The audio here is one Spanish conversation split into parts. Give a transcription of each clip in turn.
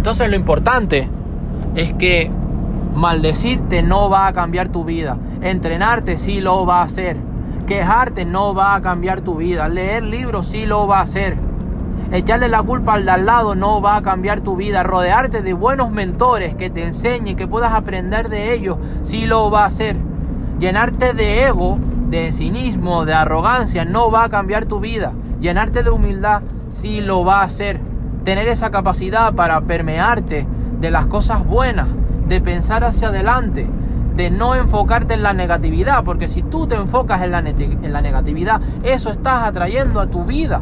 Entonces lo importante es que maldecirte no va a cambiar tu vida. Entrenarte sí lo va a hacer. Quejarte no va a cambiar tu vida. Leer libros sí lo va a hacer. Echarle la culpa al de al lado no va a cambiar tu vida. Rodearte de buenos mentores que te enseñen, que puedas aprender de ellos, sí lo va a hacer. Llenarte de ego, de cinismo, de arrogancia, no va a cambiar tu vida. Llenarte de humildad, sí lo va a hacer. Tener esa capacidad para permearte de las cosas buenas, de pensar hacia adelante, de no enfocarte en la negatividad, porque si tú te enfocas en la, en la negatividad, eso estás atrayendo a tu vida.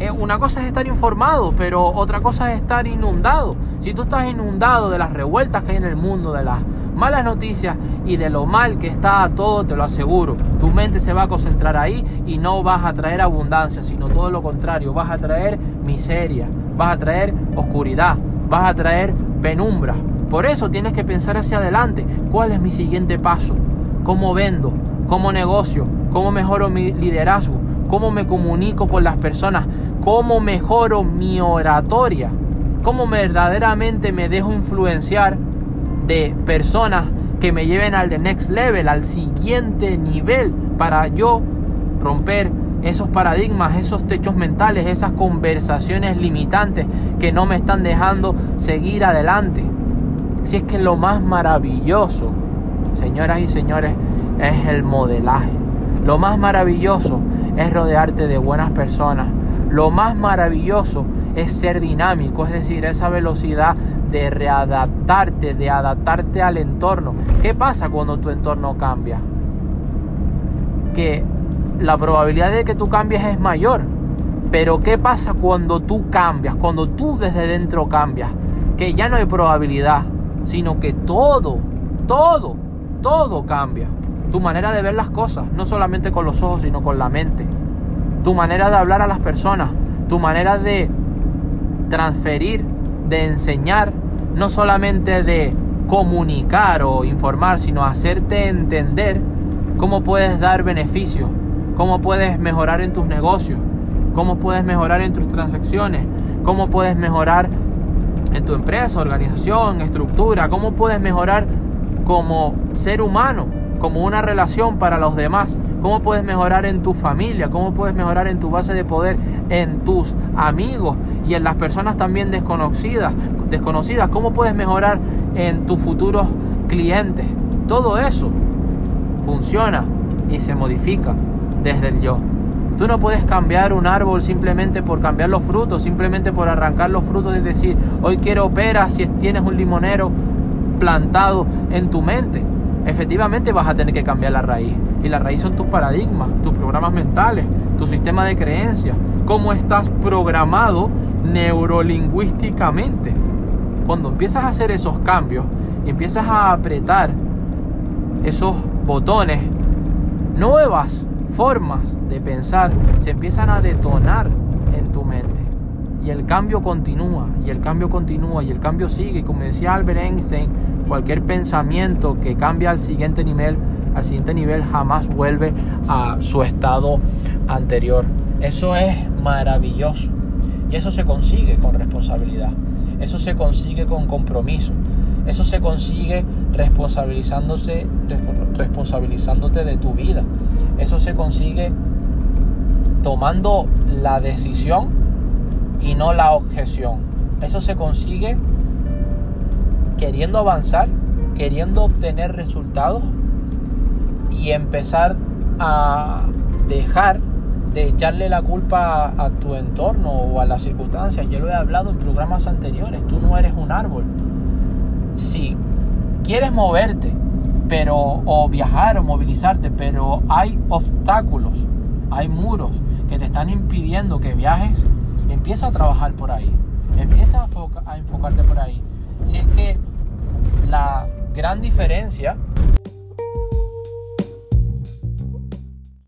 Eh, una cosa es estar informado, pero otra cosa es estar inundado. Si tú estás inundado de las revueltas que hay en el mundo, de las malas noticias y de lo mal que está todo, te lo aseguro, tu mente se va a concentrar ahí y no vas a traer abundancia, sino todo lo contrario, vas a traer miseria, vas a traer oscuridad, vas a traer penumbra. Por eso tienes que pensar hacia adelante, ¿cuál es mi siguiente paso? ¿Cómo vendo? ¿Cómo negocio? ¿Cómo mejoro mi liderazgo? ¿Cómo me comunico con las personas? Cómo mejoro mi oratoria, cómo verdaderamente me dejo influenciar de personas que me lleven al the next level, al siguiente nivel, para yo romper esos paradigmas, esos techos mentales, esas conversaciones limitantes que no me están dejando seguir adelante. Si es que lo más maravilloso, señoras y señores, es el modelaje. Lo más maravilloso es rodearte de buenas personas, lo más maravilloso es ser dinámico, es decir, esa velocidad de readaptarte, de adaptarte al entorno. ¿Qué pasa cuando tu entorno cambia? Que la probabilidad de que tú cambies es mayor. Pero ¿qué pasa cuando tú cambias? Cuando tú desde dentro cambias. Que ya no hay probabilidad, sino que todo, todo, todo cambia. Tu manera de ver las cosas, no solamente con los ojos, sino con la mente tu manera de hablar a las personas, tu manera de transferir, de enseñar, no solamente de comunicar o informar, sino hacerte entender cómo puedes dar beneficios, cómo puedes mejorar en tus negocios, cómo puedes mejorar en tus transacciones, cómo puedes mejorar en tu empresa, organización, estructura, cómo puedes mejorar como ser humano como una relación para los demás. Cómo puedes mejorar en tu familia, cómo puedes mejorar en tu base de poder, en tus amigos y en las personas también desconocidas. Cómo puedes mejorar en tus futuros clientes. Todo eso funciona y se modifica desde el yo. Tú no puedes cambiar un árbol simplemente por cambiar los frutos, simplemente por arrancar los frutos y decir, hoy quiero peras si tienes un limonero plantado en tu mente efectivamente vas a tener que cambiar la raíz. Y la raíz son tus paradigmas, tus programas mentales, tu sistema de creencias, cómo estás programado neurolingüísticamente. Cuando empiezas a hacer esos cambios y empiezas a apretar esos botones, nuevas formas de pensar se empiezan a detonar en tu mente. Y el cambio continúa, y el cambio continúa, y el cambio sigue. Como decía Albert Einstein, cualquier pensamiento que cambia al siguiente nivel, al siguiente nivel jamás vuelve a su estado anterior. Eso es maravilloso. Y eso se consigue con responsabilidad. Eso se consigue con compromiso. Eso se consigue responsabilizándose, responsabilizándote de tu vida. Eso se consigue tomando la decisión y no la objeción. Eso se consigue queriendo avanzar, queriendo obtener resultados y empezar a dejar de echarle la culpa a, tu entorno o a las circunstancias. Yo lo he hablado en programas anteriores, tú no eres un árbol. Si quieres moverte, pero o viajar o movilizarte, pero hay obstáculos, hay muros que te están impidiendo que viajes, empieza a trabajar por ahí, empieza a, a enfocarte por ahí. Si es que la gran diferencia